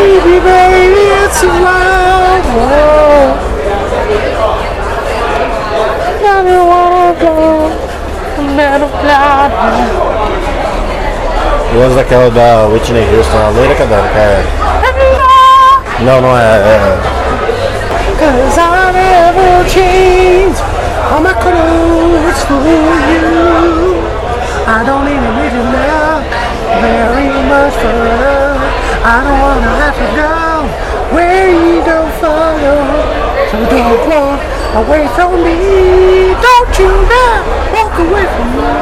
Baby, baby, it's a wild world. Never wanna go, never fly. Eu gosto daquela da Whitney Houston, a loira cadela, é. Não, não é. é... Cause I never change all my clothes for you. I don't even need you now, very much for love. I don't wanna have to go where you don't follow. So don't walk away from me. Don't you dare walk away from me.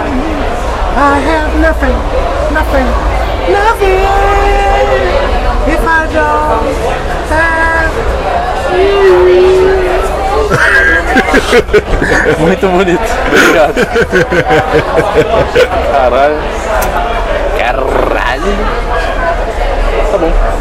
I have nothing, nothing, nothing. If I don't have you. Muito bonito. Obrigado. Caralho. Caralho. Tá bom.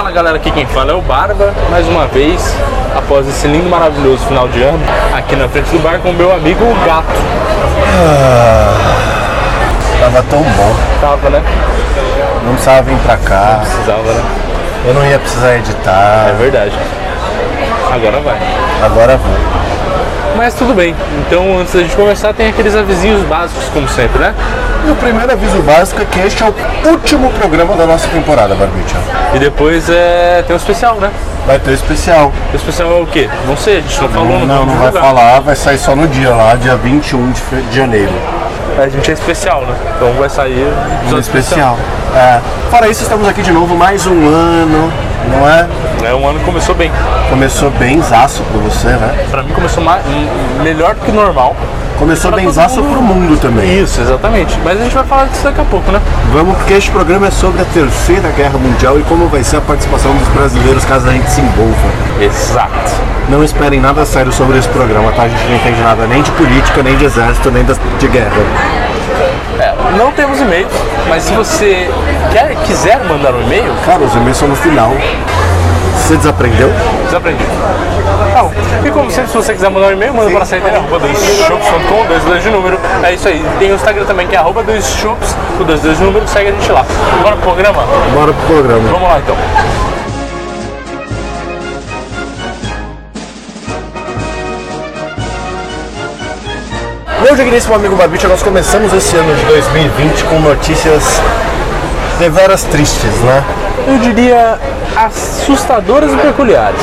Fala galera, aqui quem fala é o Barba, mais uma vez, após esse lindo, maravilhoso final de ano, aqui na frente do bar com o meu amigo o Gato. Tava tão bom. Tava, né? Não precisava vir pra cá. Precisava, né? Eu não ia precisar editar. É verdade. Agora vai. Agora vou. Mas tudo bem, então antes da gente começar tem aqueles avisinhos básicos, como sempre, né? O primeiro aviso básico é que este é o último programa da nossa temporada, Barbicha. E depois é... tem um especial, né? Vai ter especial. O especial é o quê? Não sei, a gente não falou, Não, não, vamos vai falar, vai sair só no dia lá, dia 21 de, fe- de janeiro. A gente é especial, né? Então vai sair Um episódio especial. É. Fora isso, estamos aqui de novo mais um ano, não é? É, um ano que começou bem. Começou bem zaço pra você, né? Pra mim começou ma- m- melhor do que normal. Começou bem zaço mundo. pro mundo também. Isso, exatamente. Mas a gente vai falar disso daqui a pouco, né? Vamos, porque este programa é sobre a Terceira Guerra Mundial e como vai ser a participação dos brasileiros caso a gente se envolva. Exato. Não esperem nada sério sobre esse programa, tá? A gente não entende nada nem de política, nem de exército, nem de guerra. É, não temos e-mail, mas se você quer, quiser mandar um e-mail, Cara, os e-mails são no final. Você desaprendeu? desaprendi. Tá bom. E como sempre, se você quiser mandar um e-mail, manda para dois shops.com, dois dois de número. É isso aí. Tem o Instagram também que é arroba dois shops, o dois dois de número, segue a gente lá. Bora pro programa? Bora pro programa. Vamos lá então. Meu digníssimo amigo Barbicha, nós começamos esse ano de 2020 com notícias deveras tristes, né? Eu diria assustadoras e peculiares.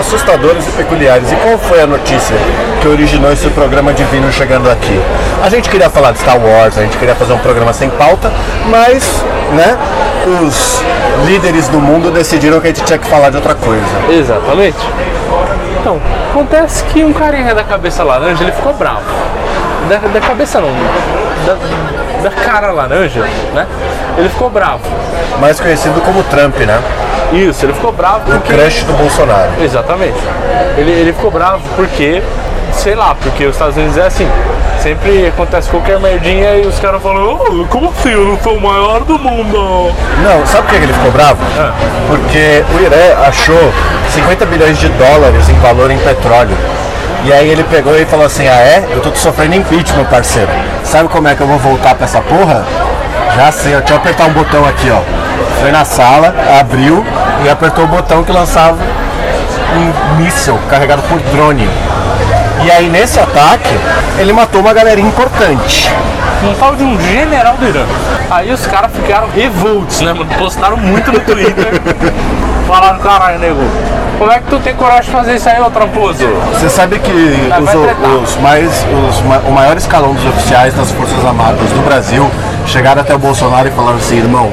Assustadoras e peculiares. E qual foi a notícia que originou esse programa divino chegando aqui? A gente queria falar de Star Wars, a gente queria fazer um programa sem pauta, mas, né, os líderes do mundo decidiram que a gente tinha que falar de outra coisa. Exatamente. Então, acontece que um carinha da cabeça laranja, ele ficou bravo. Da, da cabeça não, da, da cara laranja, né? Ele ficou bravo. Mais conhecido como Trump, né? Isso, ele ficou bravo O porque... crush do Bolsonaro. Exatamente. Ele, ele ficou bravo porque, sei lá, porque os Estados Unidos é assim. Sempre acontece qualquer merdinha e os caras falam, "Oh, como assim? Eu não sou o maior do mundo. Não, sabe por que ele ficou bravo? Porque o Irã achou 50 bilhões de dólares em valor em petróleo. E aí ele pegou e falou assim, ah é? Eu tô sofrendo impeachment, parceiro. Sabe como é que eu vou voltar pra essa porra? Já sei, deixa eu apertar um botão aqui, ó. Foi na sala, abriu e apertou o botão que lançava um míssil carregado por drone. E aí nesse ataque, ele matou uma galerinha importante. Um tal de um general do Irã. Aí os caras ficaram revoltos, né, mano? Postaram muito no Twitter. Falaram, caralho, nego. Como é que tu tem coragem de fazer isso aí, ô tramposo? Você sabe que os, os mais, os, ma- o maior escalão dos oficiais das Forças Armadas do Brasil chegaram até o Bolsonaro e falaram assim, irmão,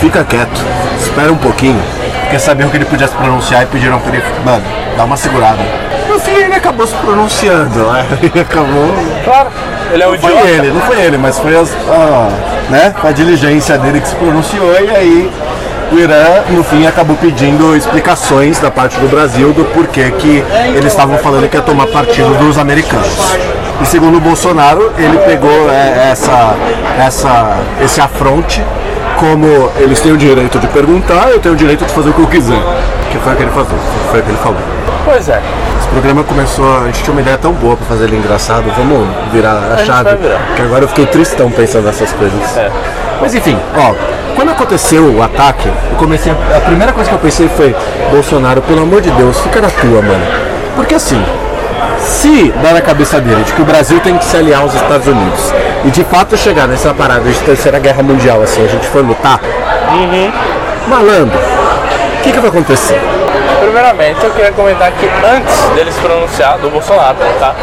fica quieto, espera um pouquinho, porque sabiam que ele podia se pronunciar e pediram pra ele, mano, dá uma segurada. No fim ele acabou se pronunciando, né? Ele acabou. Claro, ele é um Não foi idiota. ele, não foi ele, mas foi as, a, né, a diligência dele que se pronunciou e aí o Irã, no fim, acabou pedindo explicações da parte do Brasil do porquê que eles estavam falando que ia tomar partido dos americanos. E segundo o Bolsonaro, ele pegou é, essa, essa, esse afronte como eles têm o direito de perguntar, eu tenho o direito de fazer o que eu quiser. Que foi o que ele falou, foi o que ele falou. Pois é. Programa começou, a gente tinha uma ideia tão boa pra fazer ele engraçado, vamos virar a, gente chave. virar. Que agora eu fiquei tristão pensando nessas coisas. É. Mas enfim, ó, quando aconteceu o ataque, eu comecei. A, a primeira coisa que eu pensei foi, Bolsonaro, pelo amor de Deus, fica na tua, mano. Porque assim, se dá na cabeça dele de que o Brasil tem que se aliar aos Estados Unidos e de fato chegar nessa parada de terceira guerra mundial, assim, a gente for lutar, Uhum. malandro, o que, que vai acontecer? Primeiramente, eu queria comentar que antes dele se pronunciar, do Bolsonaro, tá?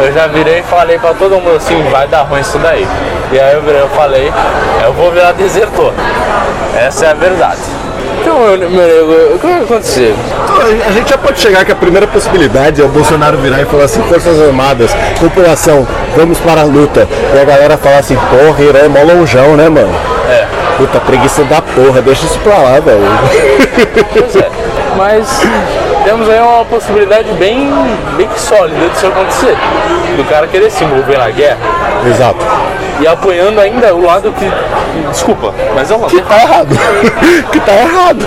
Eu já virei e falei pra todo mundo assim, vai dar ruim isso daí. E aí eu virei e falei, eu vou virar desertor. Essa é a verdade. Então, meu, meu nego, o que vai acontecer? A gente já pode chegar que a primeira possibilidade é o Bolsonaro virar e falar assim, Forças Armadas, população, vamos para a luta. E a galera falar assim, porra, Irã é mó lonjão, né, mano? É, Puta, preguiça da porra, deixa isso pra lá, velho. pois é. Mas temos aí uma possibilidade bem, bem sólida disso acontecer. Do cara querer se envolver na guerra Exato. e apoiando ainda o lado que. Desculpa, mas é um lado Que tá errado. que tá errado.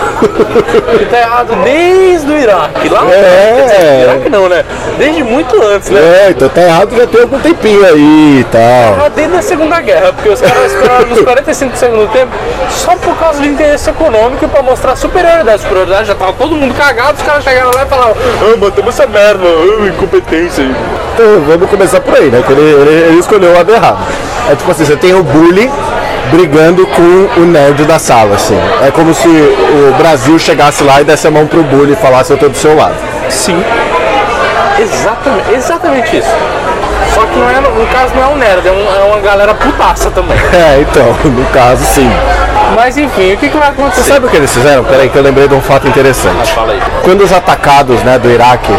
que tá errado desde o Iraque. Lá É. dizer, Iraque não, né? Desde muito antes, né? É, então tá errado já tem algum tempinho aí e tal. Ah, Desde a Segunda Guerra, porque os caras esperaram nos 45 do segundo tempo só por causa do interesse econômico e pra mostrar superioridade. Superioridade já tava todo mundo cagado, os caras chegaram lá e falaram: Ah, matamos essa merda, ah, incompetência. Então vamos começar por aí, né? Que ele, ele, ele escolheu o lado errado. É tipo assim, você tem o bully brigando com o nerd da sala, assim. É como se o Brasil chegasse lá e desse a mão pro bully e falasse eu tô do seu lado. Sim. Exatamente, exatamente isso. Só que não é, no caso não é um nerd, é, um- é uma galera putaça também. É, então, no caso sim. Mas enfim, o que, que vai acontecer? Você sabe o que eles fizeram? Peraí que eu lembrei de um fato interessante. Fala aí. Quando os atacados né, do Iraque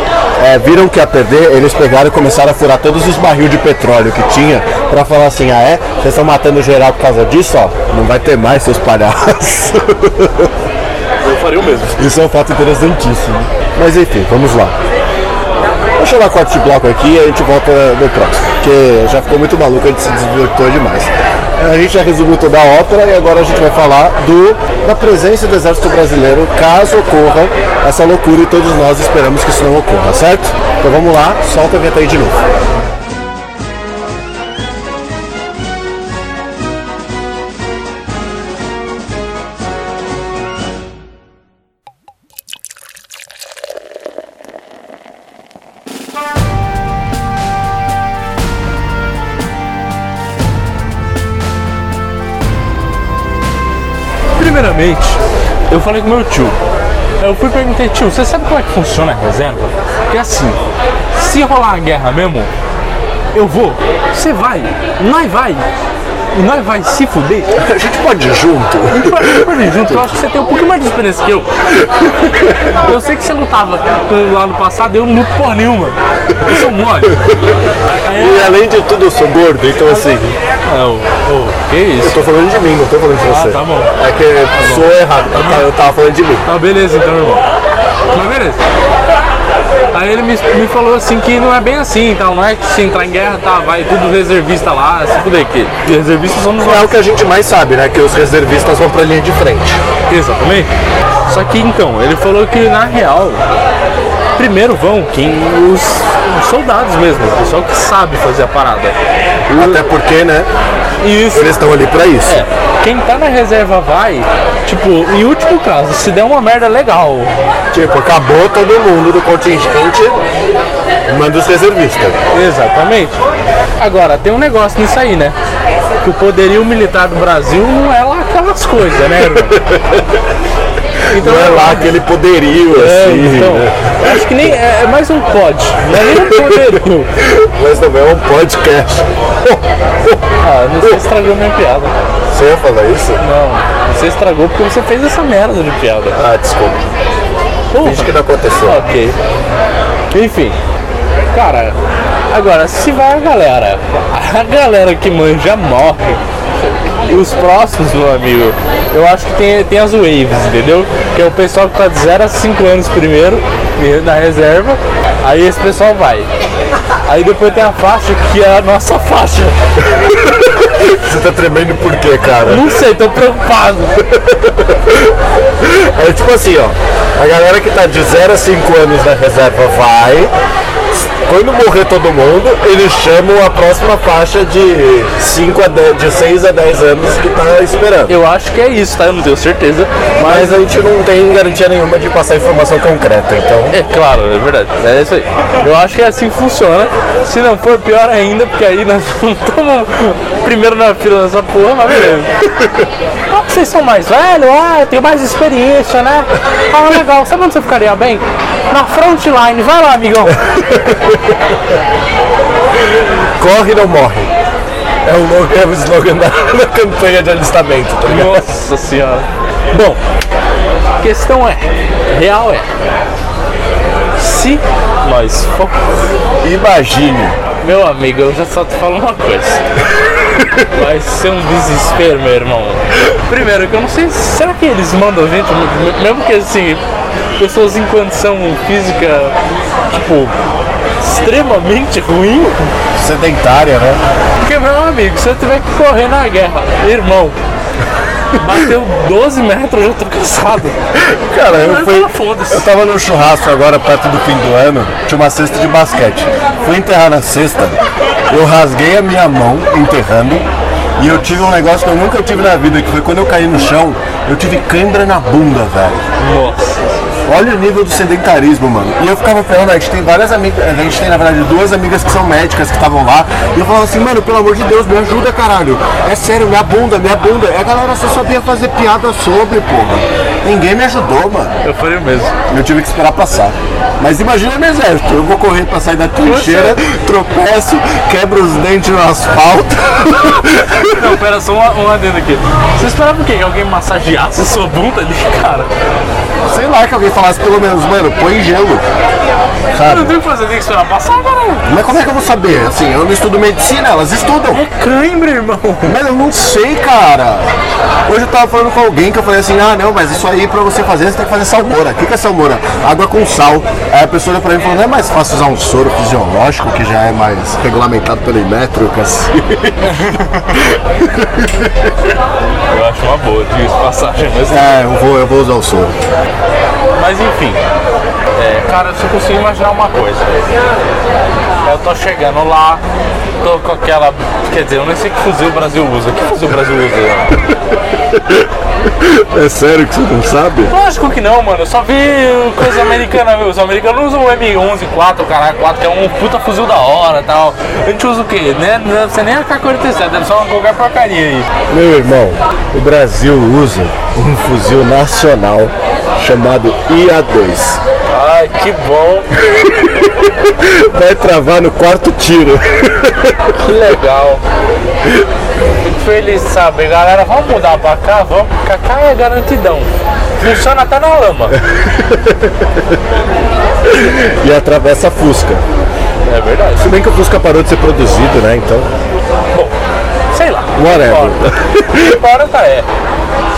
é, viram que ia perder, eles pegaram e começaram a furar todos os barril de petróleo que tinha pra falar assim, ah é? Vocês estão matando geral por causa disso, ó? Não vai ter mais seus palhaços. Eu faria o mesmo. Isso é um fato interessantíssimo. Mas enfim, vamos lá. Eu dar corte de bloco aqui e a gente volta no próximo. Porque já ficou muito maluco, a gente se desvirtuou demais. A gente já resumiu toda a ópera e agora a gente vai falar do, da presença do Exército Brasileiro caso ocorra essa loucura e todos nós esperamos que isso não ocorra, certo? Então vamos lá, solta a vinheta aí de novo. Eu falei com meu tio. Eu fui perguntei, tio, você sabe como é que funciona a reserva? Porque assim, se rolar a guerra mesmo, eu vou, você vai, nós vai. E nós vai se fuder. A gente pode ir junto. A gente vai pode ir junto, eu acho que você tem um pouquinho mais de experiência que eu. Eu sei que você lutava lá no passado, eu não luto porra nenhuma. Eu sou mole. E além de tudo eu sou gordo, então assim, Ah, ô, ô, que eu isso? tô falando de mim, não tô falando de você. tá bom. É que sou errado, eu tava- eu tava falando de mim. Tá, beleza então, irmão. Mas beleza. Aí ele me, me falou assim que não é bem assim, então não é que se entrar em guerra, tá, vai tudo reservista lá, se fuder, que reservistas somos É nós. o que a gente mais sabe, né? Que os reservistas vão pra linha de frente. Exatamente. Só que então, ele falou que na real, primeiro vão quem os, os soldados mesmo, o pessoal que sabe fazer a parada. Até porque, né? Isso. Eles estão ali pra isso. É, quem tá na reserva vai, tipo, em último caso, se der uma merda legal, Tipo, acabou todo mundo do contingente, manda os reservistas. Exatamente. Agora, tem um negócio nisso aí, né? Que o poderio militar do Brasil não é lá aquelas coisas, né, irmão? Então, Não é lá aquele poderio, É, assim, então, né? acho que nem é, é mais um pod, não é nem um poderio. Mas não é um podcast. Ah, não sei se estragou minha piada. Você ia falar isso? Não, você estragou porque você fez essa merda de piada. Ah, desculpa. Porra. Finge que não aconteceu. Ok. Enfim. Cara, agora se vai a galera, a galera que manja morre. E os próximos, meu amigo, eu acho que tem, tem as waves, entendeu? Que é o pessoal que tá de 0 a 5 anos primeiro, na reserva, aí esse pessoal vai. Aí depois tem a faixa que é a nossa faixa. Você tá tremendo por quê, cara? Não sei, tô preocupado. É tipo assim, ó. A galera que tá de 0 a 5 anos na reserva vai. Quando morrer todo mundo, eles chamam a próxima faixa de 5 a 10, de 6 a 10 anos que tá esperando. Eu acho que é isso, tá? Eu não tenho certeza. Mas a gente não tem garantia nenhuma de passar informação concreta, então. É claro, é verdade. É isso aí. Eu acho que é assim que funciona. Se não for pior ainda, porque aí nós não estamos primeiro na fila dessa porra, mas beleza. Ah, vocês são mais velhos, ah, eu tenho mais experiência, né? Ah, legal. Sabe onde você ficaria bem? Na frontline. Vai lá, amigão. Corre não morre. É o, logo- é o slogan da, da campanha de alistamento, tá ligado? Nossa senhora. Bom, a questão é, real é, se nós for Imagine. Meu amigo, eu já só te falo uma coisa. Vai ser um desespero, meu irmão. Primeiro, que eu não sei, será que eles mandam gente, mesmo que assim, pessoas em condição física, tipo, extremamente ruim? Sedentária, né? Porque, meu amigo, se eu tiver que correr na guerra, irmão, bateu 12 metros, eu tô cansado. Cara, eu fui. Eu tava no churrasco agora, perto do fim do ano, tinha uma cesta de basquete. Fui enterrar na cesta, eu rasguei a minha mão enterrando. E eu tive um negócio que eu nunca tive na vida, que foi quando eu caí no chão, eu tive cãibra na bunda, velho. Nossa. Olha o nível do sedentarismo, mano. E eu ficava falando, a gente tem várias amigas, a gente tem na verdade duas amigas que são médicas que estavam lá. E eu falava assim, mano, pelo amor de Deus, me ajuda, caralho. É sério, minha bunda, minha bunda. E a galera só sabia fazer piada sobre, porra. Ninguém me ajudou, mano. Eu o mesmo. Eu tive que esperar passar. Mas imagina no exército, eu vou correr pra sair da trincheira, tropeço, quebro os dentes no asfalto. Não, pera, só um, um adendo aqui. Você esperava o quê? Que alguém massageasse sua bunda ali, cara? Sei lá que alguém falasse pelo menos, mano, põe gelo. Não Sabe? tem o que fazer, que esperar passar, cara. Mas como é que eu vou saber? Assim, eu não estudo medicina, elas estudam. É cãibra, irmão. Mas eu não sei, cara. Hoje eu tava falando com alguém que eu falei assim, ah não, mas isso aí pra você fazer, você tem que fazer salmoura. O que, que é salmoura? Água com sal. Aí a pessoa olha pra mim e falou, não é mais fácil usar um soro fisiológico, que já é mais regulamentado pelo Imetro, assim. Eu acho uma boa, diga passagem, mas, É, eu vou, eu vou usar o soro. mas enfim. É, cara, eu só consigo imaginar uma coisa. Eu tô chegando lá, tô com aquela. Quer dizer, eu nem sei que fuzil o Brasil usa. Que fuzil o Brasil usa? É sério que você não sabe? Lógico que não, mano. Eu só vi coisa americana. Os americanos usam o M11 4, caralho, 4, que é um puta fuzil da hora e tal. A gente usa o quê? Né? Não deve ser nem a K-47, deve ser uma qualquer porcaria aí. Meu irmão, o Brasil usa um fuzil nacional chamado IA-2. Ai, que bom. Vai travar no quarto tiro. Que legal. Fico feliz de saber, galera. Vamos mudar pra cá? Vamos. Cacá é garantidão. Funciona até na lama. E atravessa a Fusca. É verdade. Se bem que o Fusca parou de ser produzido, né? Então. Bom, sei lá. Whatever. Importa, é.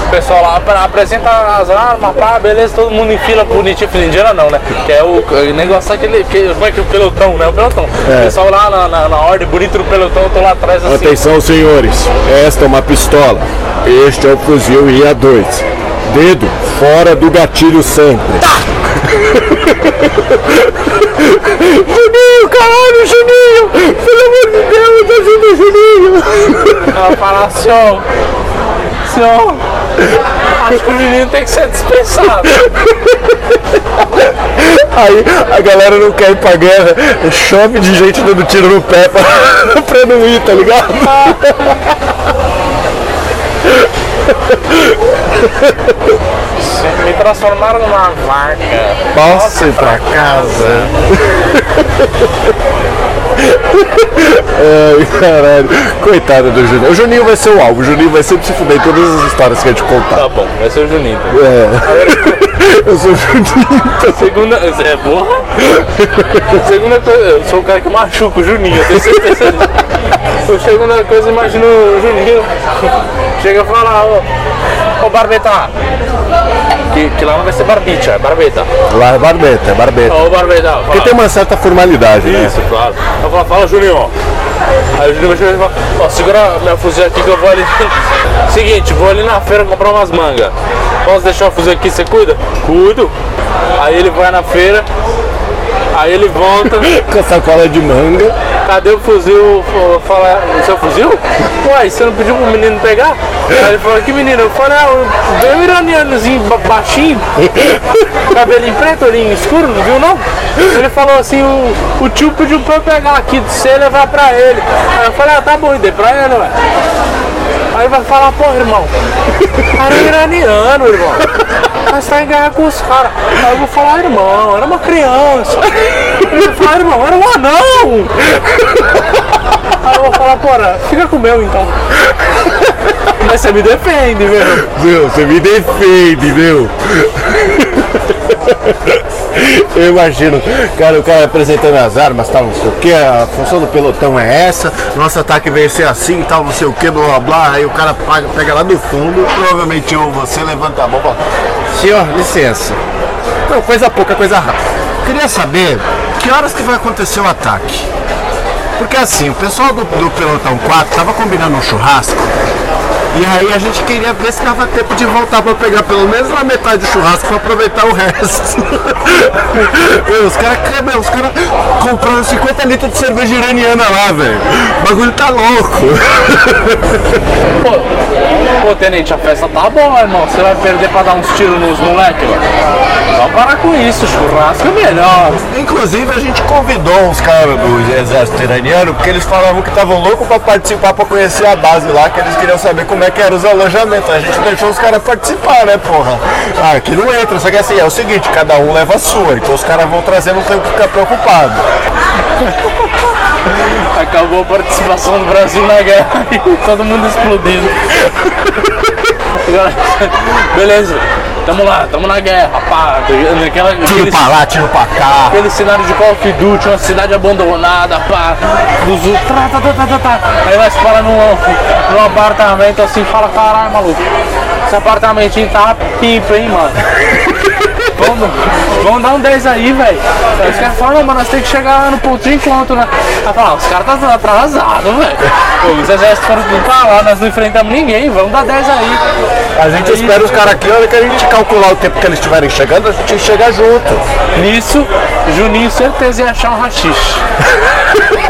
O pessoal lá apresenta as armas, pá, beleza, todo mundo em fila bonitinho, fila indiana não, né? Que é o, negócio aquele, que, como é que é o pelotão, né? O pelotão. É. O pessoal lá na, na, na ordem, bonito do pelotão, eu tô lá atrás assim. Atenção, senhores. Esta é uma pistola. Este é o fuzil IA-2. Dedo fora do gatilho sempre. Juninho, caralho, Juninho! Pelo amor de Deus, ajuda o Juninho! Ela fala assim, ó. Senhor, acho que o menino tem que ser dispensado. Aí a galera não quer ir pra guerra, chove de gente dando tiro no pé pra, pra não ir, tá ligado? Me transformaram numa vaca. Posso ir pra casa? Ai, caralho. Coitado do Juninho. O Juninho vai ser o alvo. O Juninho vai sempre se fuder em todas as histórias que a gente contar. Tá bom, vai ser o Juninho. então. É. Eu sou o Juninho. Segunda. É porra? Segunda coisa, eu sou o cara que machuca o Juninho, eu tenho certeza disso. Eu segunda coisa, imagino o Juninho. Chega e fala, ô, ô Barbeta. Que, que lá não vai ser Barbicha, é Barbeta. Lá é barbeta, é barbeta. Barbeta, fala. Porque tem uma certa formalidade, né? Isso, claro. Eu falo, fala Juninho. Aí o Juninho vai chegar e fala, ó, segura minha fuzil aqui que eu vou ali. Seguinte, vou ali na feira comprar umas mangas. Posso deixar o fuzil aqui, você cuida? Cuido. Aí ele vai na feira, aí ele volta, Com a sacola de manga. cadê o fuzil? Fala, o seu fuzil? Uai, você não pediu pro menino pegar? Aí ele falou, que menino? Eu falei, ah, um iranianozinho ba- baixinho, cabelinho preto, olhinho escuro, não viu não? Ele falou assim, o, o tio pediu pra eu pegar aqui de você e levar pra ele. Aí eu falei, ah, tá bom, e dei pra ele, ué. Aí vai falar, pô, irmão, cara é iraniano, irmão. Mas tá em guerra com os caras. Aí eu vou falar, irmão, era uma criança. Ele vai falar, irmão, era um anão. Aí eu vou falar, porra, fica com o meu então. Mas você me defende, meu. Meu, você me defende, meu. Eu imagino, cara, o cara apresentando as armas, tal, não sei o que, a função do pelotão é essa, nosso ataque veio ser assim, tal, não sei o que, blá blá blá, aí o cara paga- pega lá do fundo, provavelmente eu você levanta a mão senhor, licença. Não, coisa pouca, coisa rápida. Queria saber que horas que vai acontecer o ataque. Porque assim, o pessoal do, do Pelotão 4 tava combinando um churrasco. E aí a gente queria ver se dava tempo de voltar pra pegar pelo menos na metade do churrasco pra aproveitar o resto. Meu, os caras os cara compraram 50 litros de cerveja iraniana lá, velho. O bagulho tá louco. Pô, pô, tenente, a festa tá boa, irmão. Você vai perder pra dar uns tiros nos moleques, velho. Vamos parar com isso, churrasco é melhor. Inclusive a gente convidou uns caras do exército iraniano porque eles falavam que estavam loucos pra participar, pra conhecer a base lá, que eles queriam saber como é que eram os alojamentos. A gente deixou os caras participar, né, porra? Ah, aqui não entra, só que assim, é o seguinte, cada um leva a sua, então os caras vão trazer, não tem o que ficar preocupado. Acabou a participação do Brasil na guerra e todo mundo explodindo. Beleza, tamo lá, tamo na guerra, pá. Naquela, Tiro aquele, pra lá, tiro pra cá. aquele cenário de Call of Duty, uma cidade abandonada, pá. Dos, tá, tá, tá, tá, tá. Aí vai se parar num, num apartamento assim fala, caralho, maluco. Esse apartamentinho tá pipa, hein, mano. Vamos, vamos dar um 10 aí, velho. Os caras falam, não, mas nós temos que chegar lá no ponto de encontro, né? Fala, os caras tá atrasados, velho. Os exércitos foram tudo pra lá, nós não enfrentamos ninguém, vamos dar 10 aí. A gente Aí- espera os caras aqui, olha que a gente calcular o tempo que eles estiverem chegando, a gente chega junto. Nisso, Juninho certeza ia achar um rachixe.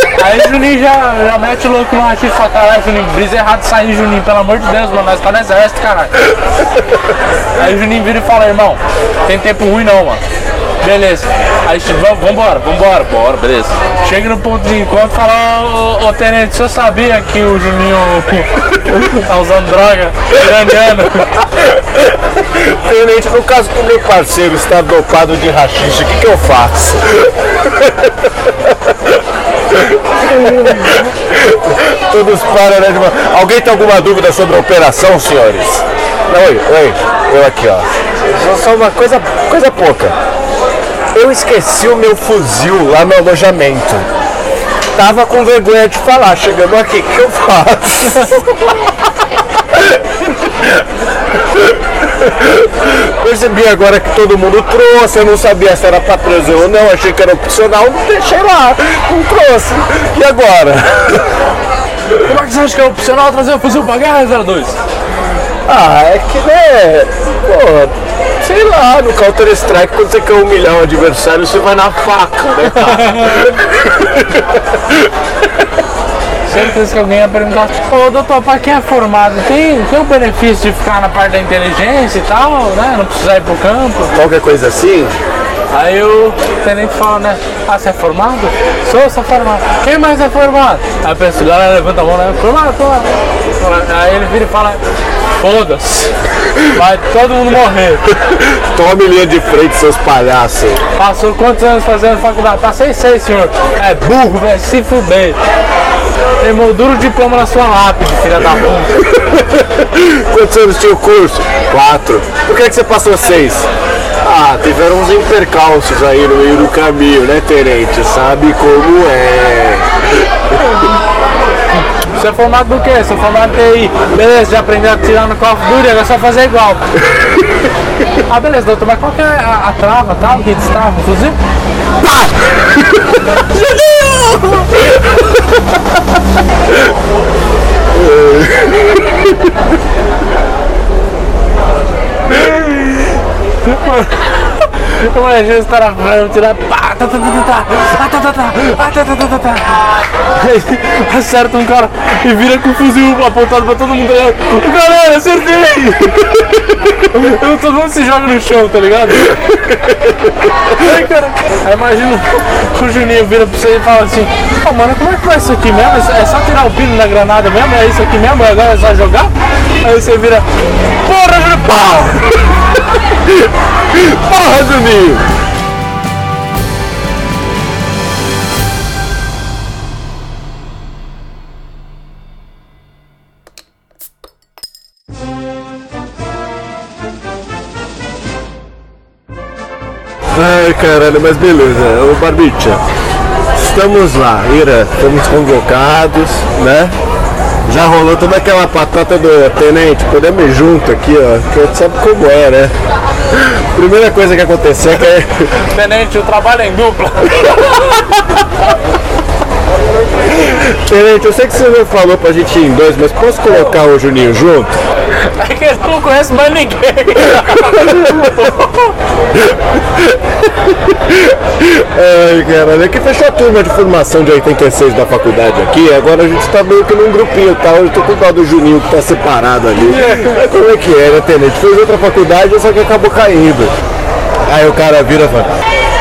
Aí Juninho já, já mete o louco no rachixe e fala, caralho, Juninho, brisa errado sair, Juninho, pelo amor de Deus, mano, nós tá no exército, caralho. Aí o Juninho vira e fala, irmão, tem tempo ruim não, mano. Beleza. Aí vamos, vambora, vambora, bora, beleza. Chega no ponto de encontro e fala, ô, ô tenente, o senhor sabia que o Juninho tá usando droga iraniana? Tenente, no caso que o meu parceiro está dopado de rachixe, o que, que eu faço? Todos param, né? uma- Alguém tem alguma dúvida sobre a operação, senhores? Não, oi, oi, eu aqui, ó. Só uma coisa, coisa pouca. Eu esqueci o meu fuzil lá no alojamento. Tava com vergonha de falar, chegando aqui, o que eu faço? Percebi agora que todo mundo trouxe, eu não sabia se era pra trazer ou não, achei que era opcional, deixei lá, não trouxe. E agora? Como é que você acha que é opcional trazer o fuzil pra guerra, 02? Ah, é que né, pô, sei lá, no Counter Strike quando você quer humilhar o adversário, você vai na faca, né, cara? Certeza que alguém ia perguntar, ô doutor, pra quem é formado, tem, tem o benefício de ficar na parte da inteligência e tal, né? Não precisar ir pro campo. Qualquer coisa assim, Aí o tenente fala, né? Ah, você é formado? Sou, sou formado. Quem mais é formado? Aí a pessoa, galera levanta a mão, né? Formado, formado. Aí ele vira e fala, Foda-se. Vai todo mundo morrer. Tome linha de frente, seus palhaços. Passou quantos anos fazendo faculdade? Passei seis, senhor. É burro, velho. Se fuder. Tem molduro diploma na sua lápide, filha da puta. Quantos anos tinha o curso? Quatro. Por que, que você passou seis? Ah, tiveram uns intercalços aí no meio do caminho, né, Tenente? Sabe como é. Você é formado do quê? Sou formado em TI. Beleza, já aprendeu a tirar no Call of Duty, agora é só fazer igual. ah, beleza, doutor, mas qual que é a, a trava tal que destrava fuzil? Imagina os caras tá, tá. Aí acerta um cara e vira com o fuzil apontado pra todo mundo. Galera, acertei! Eu, todo mundo se joga no chão, tá ligado? Aí, imagina o Juninho vira pra você e fala assim: Ô mano, como é que vai isso aqui mesmo? É só tirar o pino na granada mesmo? É isso aqui mesmo? Agora é só jogar? Aí você vira: Porra, Juninho! Porra, Juninho! Caralho, mas beleza. Ô, Barbicha, estamos lá, Ira, estamos convocados, né? Já rolou toda aquela patata do tenente, podemos ir junto aqui, ó, que sabe como é, né? Primeira coisa que aconteceu é que Tenente, o trabalho é em dupla. Tenente, eu sei que você não falou pra gente ir em dois, mas posso colocar o Juninho junto? É que ele não conhece mais ninguém. Ai, caralho, é que fechou a turma de formação de 86 da faculdade aqui, agora a gente tá meio que num grupinho, tá? Eu tô com o dó do Juninho que tá separado ali. É, como é que é, né, Tenente? Fez outra faculdade, só que acabou caindo. Aí o cara vira e fala,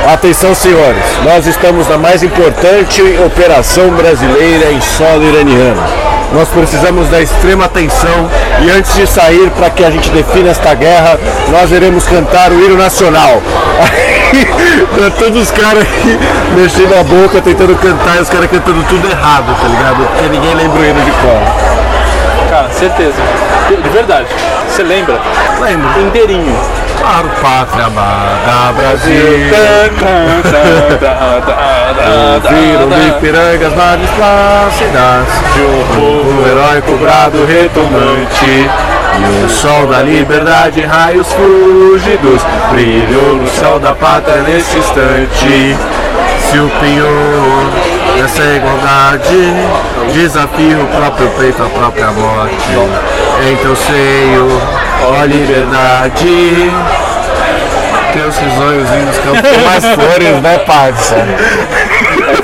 atenção senhores, nós estamos na mais importante operação brasileira em solo iraniano. Nós precisamos da extrema atenção e antes de sair para que a gente defina esta guerra, nós iremos cantar o hino nacional. Aí, todos os caras aqui mexendo a boca, tentando cantar e os caras cantando tudo errado, tá ligado? Porque ninguém lembra o hino de cor. Cara, certeza. De de verdade. Você lembra? Lembro. Inteirinho. Claro, pátria amada, Brasil. Viram de pirangas nas plácidas De um povo heróico brado retomante. E o sol da liberdade raios fúlgidos Brilhou no céu da pátria nesse instante. Se o penhor dessa igualdade Desafia o próprio peito, a própria morte. Em teu seio, ó liberdade Teus risonhozinhos campos mais flores, né, parça?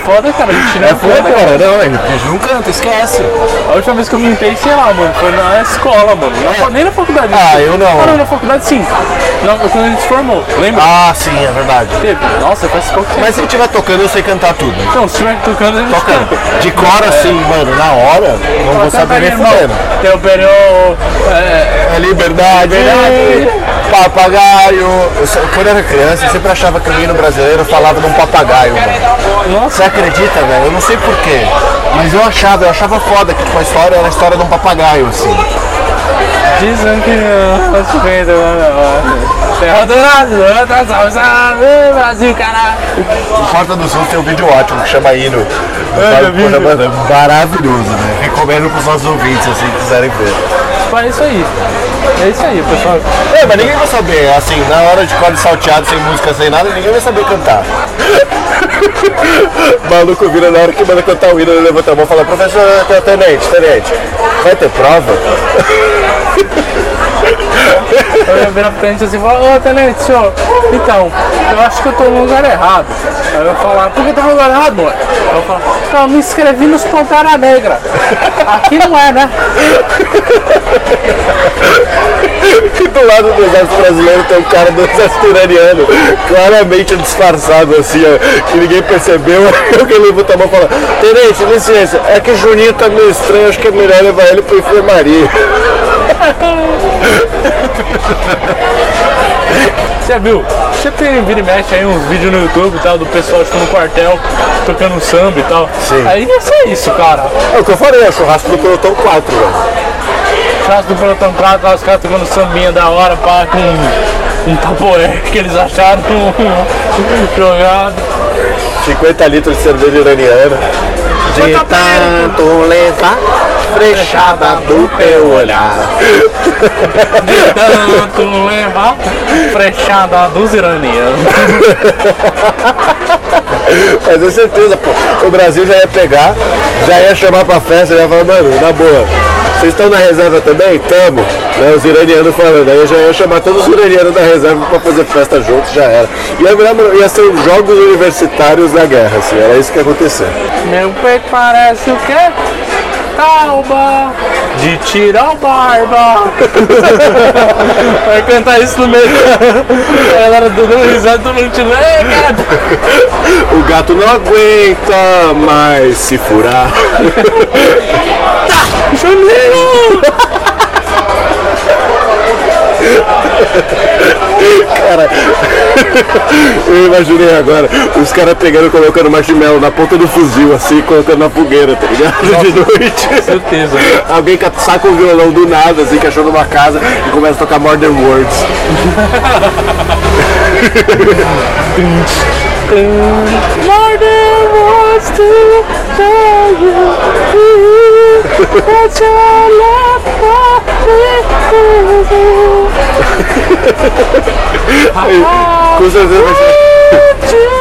É foda, cara. A gente não É é foda, foda, cara. Não, ele não canta, esquece. A última vez que eu pintei, sei lá, mano, foi na escola, mano. Na fa- nem na faculdade. Ah, eu não. Ah, não, na faculdade sim. Não, quando a gente se formou, lembra? Ah, sim, é verdade. Teve. Nossa, faz pouco tempo. Mas se ele estiver tocando, eu sei cantar tudo. Então, se estiver tocando, a gente Tocando. canta. De cor assim, mano, na hora, não vou saber nem irmão. fudendo. Tem o Perô. É, É liberdade, Liberdade. papagaio. Eu, quando eu era criança, eu sempre achava que o hino brasileiro falava de um papagaio, mano. nossa, Você acredita, velho? Eu não sei porquê. Mas eu achava, eu achava foda que tipo, a história era a história de um papagaio, assim. dizem que não. Mas vendo, mano. Terra do salve, salve, Brasil, caralho. Em Porta dos Fundos tem um vídeo ótimo que chama Hino. É, é maravilhoso, né? Recomendo pros nossos ouvintes, assim, que quiserem ver. Mas é isso aí. É isso aí, pessoal. É, mas ninguém vai saber, assim, na hora de corte salteado, sem música, sem nada, ninguém vai saber cantar. Maluco vira na hora que manda cantar o hino, ele levanta a mão e fala, professor, te- tenente, tenente, vai ter prova? Eu virar pra frente assim e falar, ô tenente, senhor, então, eu acho que eu tô no lugar errado. Aí eu falar, por que tá no lugar errado, mano? Aí eu falo, então, eu me inscrevi nos Pantera Negra. Aqui não é, né? E do lado do exército brasileiro tem um cara do exército iraniano, claramente disfarçado assim, ó, que ninguém percebeu. Aí alguém levanta a mão e fala, Tenente, licença, é que Juninho tá meio estranho, acho que é melhor levar ele pra enfermaria. Você viu? Você tem vira e mexe aí uns vídeos no YouTube e tal, do pessoal tipo, no quartel tocando samba e tal. Sim. Aí ia ser isso, cara. É o que eu falei, é o churrasco do pelotão 4, velho. Churrasco do pelotão 4, lá os caras tocando sambinha da hora, pá, com um tapoé que eles acharam jogado. 50 litros de cerveja iraniana. De tanto levar frechada do teu olhar. Tanto levar frechada dos iranianos. Mas é certeza, pô. O Brasil já ia pegar, já ia chamar pra festa, já ia falar, mano, na boa. Vocês estão na reserva também? Tamo. Né, os iranianos falando. Aí já ia chamar todos os iranianos da reserva pra fazer festa juntos, já era. E lembro, ia ser os jogos universitários da guerra, assim, era isso que ia acontecer. Meu peito parece o quê? Calma de tirar o barba. Vai cantar isso no meio. A galera dando risada, todo mundo tirando. Ei, cara. O gato não aguenta mais se furar. Juninho! Cara, eu imaginei agora os caras pegando e colocando marshmallow na ponta do fuzil, assim, colocando na fogueira, tá ligado? De noite. Certeza. Alguém ca- saca o violão do nada, assim, que achou numa casa e começa a tocar Modern Words. More than wants to tell you that your love for me Com certeza vai ser. Agora,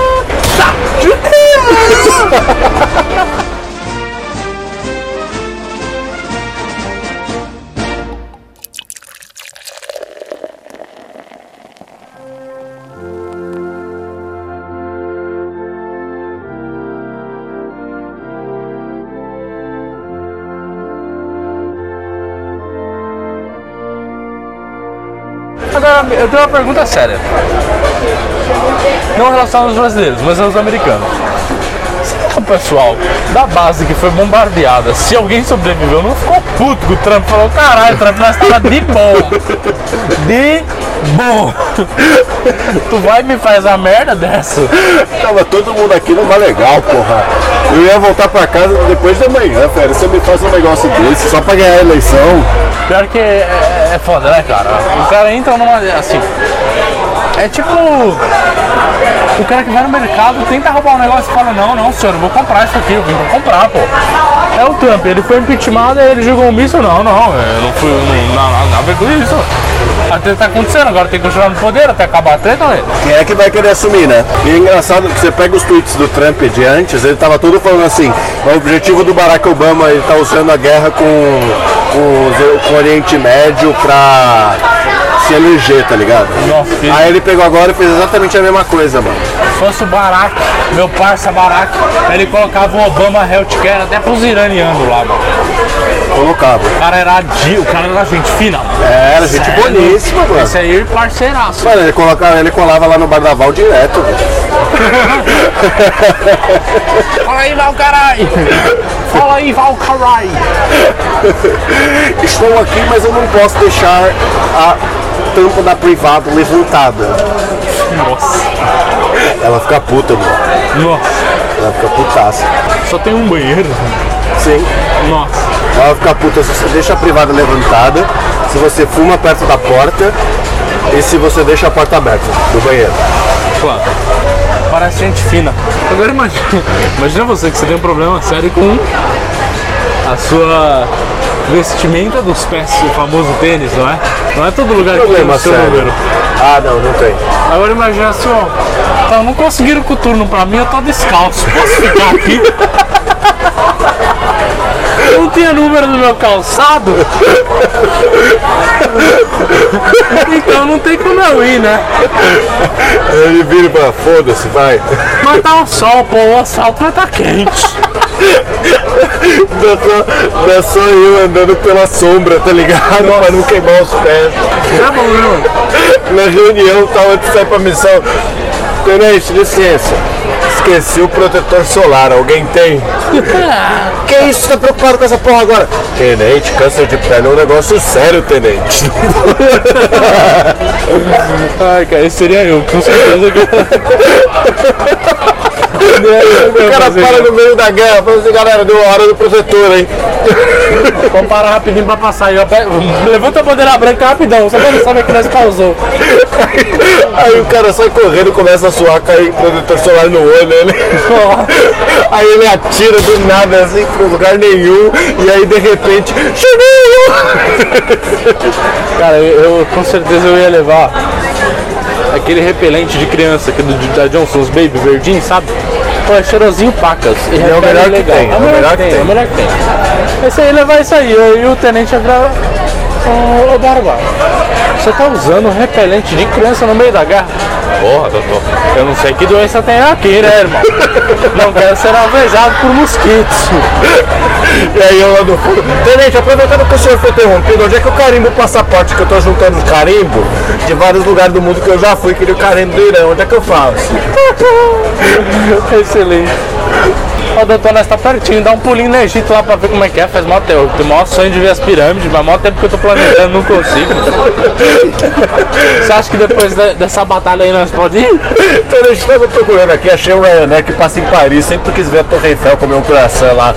eu tenho uma pergunta séria. Não relacionada aos brasileiros, mas aos americanos. Será o pessoal da base que foi bombardeada, se alguém sobreviveu, não ficou puto com o Trump? Falou, caralho, Trump, nós tava de boa. De boa. tu vai e me faz a merda dessa? Tava todo mundo aqui numa legal, porra. Eu ia voltar pra casa depois de amanhã, velho. Você me faz um negócio desse só pra ganhar a eleição. Pior que é, é foda, né, cara? O cara entra numa. Assim. É tipo. O cara que vai no mercado tenta roubar um negócio e fala: Não, não, senhor, eu vou comprar isso aqui, eu vim pra comprar, pô. É o Trump, ele foi impeachment, aí ele jogou um míssil. Não, não, eu não fui. Não, nada a ver com isso. A treta tá acontecendo, agora tem que continuar no poder até acabar a treta, velho. Quem é que vai querer assumir, né? E é engraçado que você pega os tweets do Trump de antes, ele tava tudo falando assim, o objetivo do Barack Obama, ele tá usando a guerra com, com, com o Oriente Médio pra se eleger, tá ligado? Nossa, Aí ele pegou agora e fez exatamente a mesma coisa, mano. Se fosse o Barack, meu parça Barack, ele colocava o Obama Healthcare até pros iranianos lá, mano. Colocava. O cara era o cara era gente fina. mano. É, Era gente Sério? boníssima, mano. Esse aí, parceiraço. Mano, ele, colocava, ele colava lá no Bardaval direto, velho. Fala aí, Val caralho! Fala aí, Val caralho! Estou aqui, mas eu não posso deixar a tampa da privada levantada. Nossa, Ela fica puta, mano. nossa, Ela fica putaça. só tem um banheiro. Sim. Nossa, Ela fica puta se você deixa a privada levantada, se você fuma perto da porta e se você deixa a porta aberta do banheiro. claro. Parece gente fina. Agora imagina, imagina você que você tem um problema sério com a sua vestimenta dos pés, o famoso tênis, não é? Não é todo lugar que tem Problema o seu sério. número. Ah, não, não tem. Agora imagina assim, ó. Tá, não conseguiram com o turno pra mim, eu tô descalço. Posso ficar aqui? não tinha número no meu calçado. Então não tem como eu ir, né? Ele vira fala, foda-se, vai. Mas tá o sol, pô, o asfalto vai tá quente. Não é só, não é só eu andando pela sombra, tá ligado? Pra não queimar os pés. Tá bom, não. Na reunião, antes de sair pra missão. Tenente, licença. Esqueci o protetor solar, alguém tem? que isso, você tá preocupado com essa porra agora? Tenente, câncer de pele é um negócio sério, tenente. Ai, cara, esse seria eu, com certeza. O cara para no meio da guerra, fala assim, galera, deu a hora do protetor, hein? Vamos parar rapidinho pra passar aí, Levanta a bandeira branca rapidão, só pra não saber que nós causou. Aí o cara sai correndo, começa a suar, cai protetor solar no olho, ele... Aí ele atira do nada, assim, pro lugar nenhum, e aí de repente, Juninho! Cara, eu, eu- com certeza eu ia levar aquele repelente de criança que é do, da Johnson's Baby verdinho, sabe? Pô, é cheirosinho pacas. E é o repele melhor que tem, É o melhor que tem, é o melhor que tem. Esse aí levar isso aí, eu e o tenente ia virar. Ô, ô Barba, você tá usando repelente de criança no meio da guerra? Porra, doutor, eu não sei que doença tem aqui, né, irmão? Não quero ser alvejado por mosquitos. E aí eu lá do fundo, Tenente, aproveitando que o senhor foi interrompido, onde é que eu carimbo o passaporte que eu tô juntando carimbo de vários lugares do mundo que eu já fui, queria o carimbo do Irã, onde é que eu faço? Excelente. Ó, doutor, nós tá pertinho, dá um pulinho no Egito lá pra ver como é que é, faz mó tempo. Tem maior sonho de ver as pirâmides, mas mó tempo que eu tô planejando, não consigo. Você acha que depois de- dessa batalha aí nós podemos ir? Tenente, estava procurando aqui, achei o Ryanair que passa em Paris, sempre quis ver a Torre Eiffel comer um coração lá.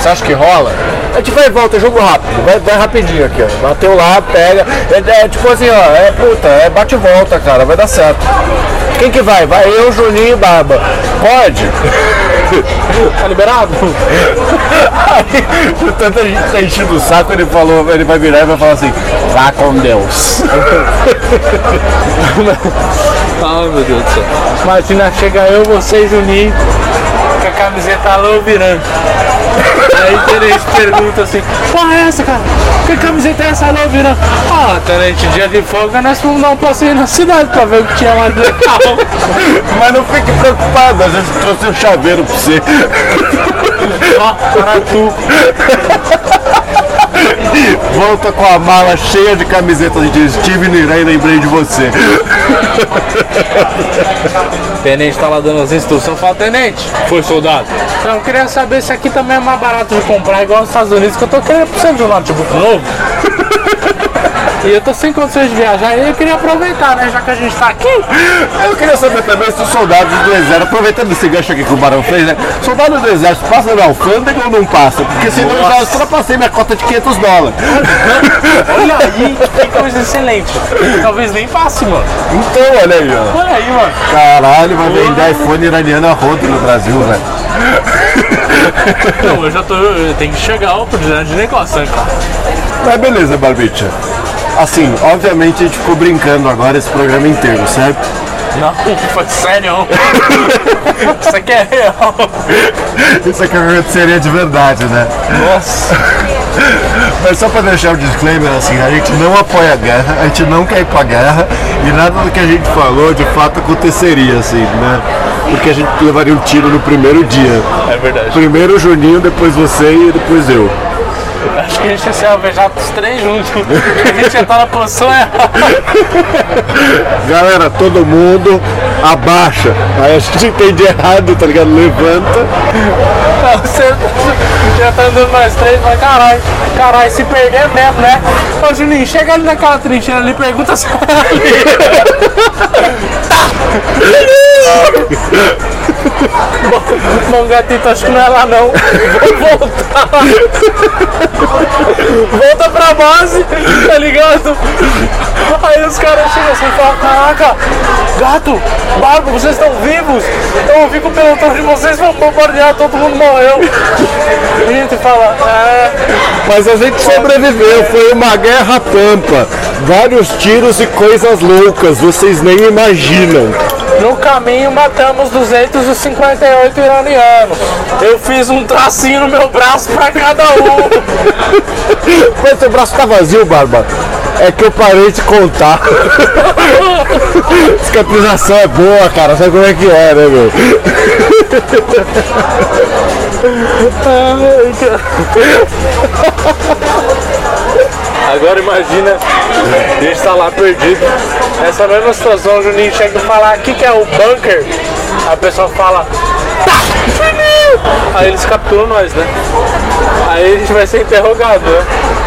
Você acha que rola? A gente vai e volta, jogo rápido, vai, vai rapidinho aqui, ó. Bateu lá, pega. É, é tipo assim, ó, é puta, é bate e volta, cara, vai dar certo. Quem que vai? Vai eu, Juninho e Barba. Pode? Tá liberado? Aí, tanta gente tá enchendo o saco, ele falou, ele vai virar e vai falar assim, vá com Deus. Ai meu Deus do céu. Imagina, chega eu, você e Juninho, com a camiseta alô virando. Aí Tenente pergunta assim, porra é essa, cara? Que camiseta é essa alô virando? Ah, Tenente, dia de folga nós fomos dar um passeio na cidade pra ver o que tinha lá de legal. Mas não fique preocupado, a gente trouxe um chaveiro pra você. Paratu. Volta com a mala cheia de camisetas de estive no Irã e lembrei de você. Tenente tá lá dando as instruções, fala, Tenente, foi soldado. Então, eu queria saber se aqui também é mais barato de comprar, igual nos Estados Unidos, que eu tô querendo precisar de um notebook novo. E eu tô sem condições de viajar e eu queria aproveitar, né? Já que a gente tá aqui. Eu queria saber também se os soldados do exército, aproveitando esse gancho aqui que o Barão fez, né? Soldados do exército passam na alfândega ou não passam? Porque senão eu já ultrapassei minha cota de 500 dólares. Olha aí, que coisa excelente. Talvez nem passe, mano. Então, olha aí, ó. Olha aí, mano. Caralho, vai vender iPhone iraniano a rodo no Brasil, velho. Não, eu já tô. Eu tenho que chegar a oportunidade de negócio, né, cara? Mas beleza, Barbicha. Assim, obviamente a gente ficou brincando agora esse programa inteiro, certo? Não, foi sério. Isso aqui é real. Isso aqui aconteceria de verdade, né? Nossa. Mas só pra deixar o disclaimer, assim, a gente não apoia a guerra, a gente não quer ir pra guerra e nada do que a gente falou de fato aconteceria, assim, né? Porque a gente levaria um tiro no primeiro dia. É verdade. Primeiro o Juninho, depois você e depois eu. Acho que a gente ia ser alvejado os três juntos. A gente ia estar na posição errada. Galera, todo mundo abaixa. Aí a gente entende errado, tá ligado? Levanta. Não, Você já tá andando mais três, mas caralho, caralho, se perder mesmo, né? Ô Juninho, chega ali naquela trincheira ali, pergunta se ali. Bom gatito, acho que não é lá não. Vou voltar. Volta pra base, tá ligado? Aí os caras chegam assim e falam, caraca, gato, barco, vocês estão vivos? Então eu vi que o pelotão de vocês vão bombardear, todo mundo morreu. E a gente fala, é, Mas a gente sobreviveu, foi uma guerra pampa. Vários tiros e coisas loucas, vocês nem imaginam. No caminho matamos 258 iranianos. Eu fiz um tracinho no meu braço pra cada um. Mas seu braço tá vazio, Barba. É que eu parei de contar. Cicatrização é boa, cara. Sabe como é que é, né, meu? Agora imagina, a gente tá lá perdido. Essa mesma situação, o Juninho chega e fala, aqui que é o bunker. A pessoa fala, tá! Aí eles capturam nós, né? Aí a gente vai ser interrogado, né?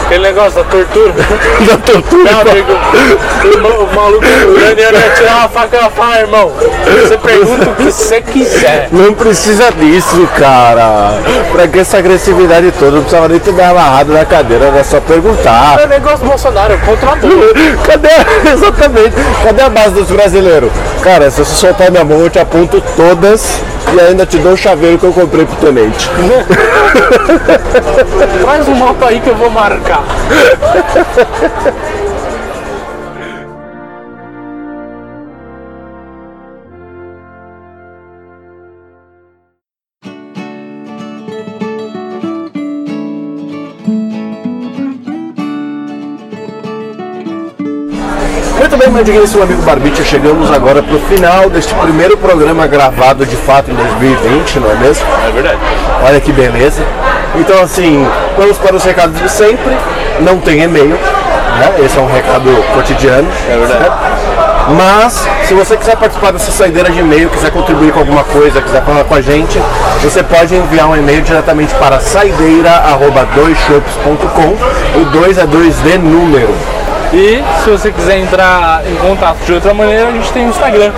Aquele negócio da tortura. Da tortura. Meu amigo, o, o maluco iraniano ia tirar uma faca e ela fala, irmão, você pergunta o que você quiser. Não precisa disso, cara. Pra que essa agressividade toda? Não precisava nem ter me amarrado na cadeira, era só perguntar. É o negócio do Bolsonaro, contra a Cadê? Exatamente. Cadê a base dos brasileiros? Cara, se você soltar minha mão, eu te aponto todas e ainda te dou o chaveiro que eu comprei pro tenente. Traz um mapa aí que eu vou marcar. meu digníssimo amigo Barbicha, chegamos agora pro final deste primeiro programa gravado de fato em 2020, não é mesmo? É verdade. Olha que beleza. Então, assim, vamos para os recados de sempre. Não tem e-mail, né? Esse é um recado cotidiano. É verdade. Mas, se você quiser participar dessa saideira de e-mail, quiser contribuir com alguma coisa, quiser falar com a gente, você pode enviar um e-mail diretamente para saideira.doisshops.com. O 2 é 2D número. E se você quiser entrar em contato de outra maneira, a gente tem o Instagram,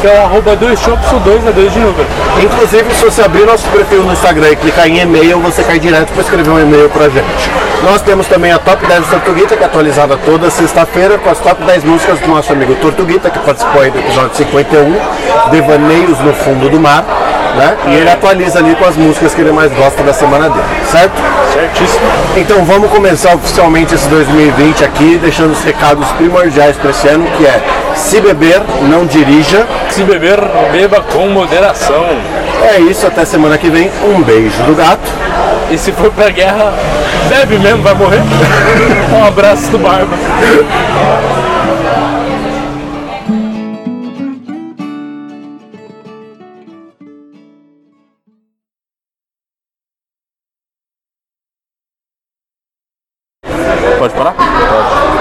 que é o arroba 2shops, o 2 é 2 de número. Inclusive, se você abrir nosso perfil no Instagram e clicar em e-mail, você cai direto para escrever um e-mail pra gente. Nós temos também a Top 10 do Tortuguita, que é atualizada toda sexta-feira, com as top 10 músicas do nosso amigo Tortuguita, que participou aí do episódio 51, Devaneios no Fundo do Mar. Né? E ele atualiza ali com as músicas que ele mais gosta da semana dele, certo? Certíssimo. Então vamos começar oficialmente esse 2020 aqui, deixando os recados primordiais para esse ano, que é se beber, não dirija. Se beber, beba com moderação. É isso, até semana que vem. Um beijo do gato. E se for pra guerra, bebe mesmo, vai morrer. um abraço do Barba.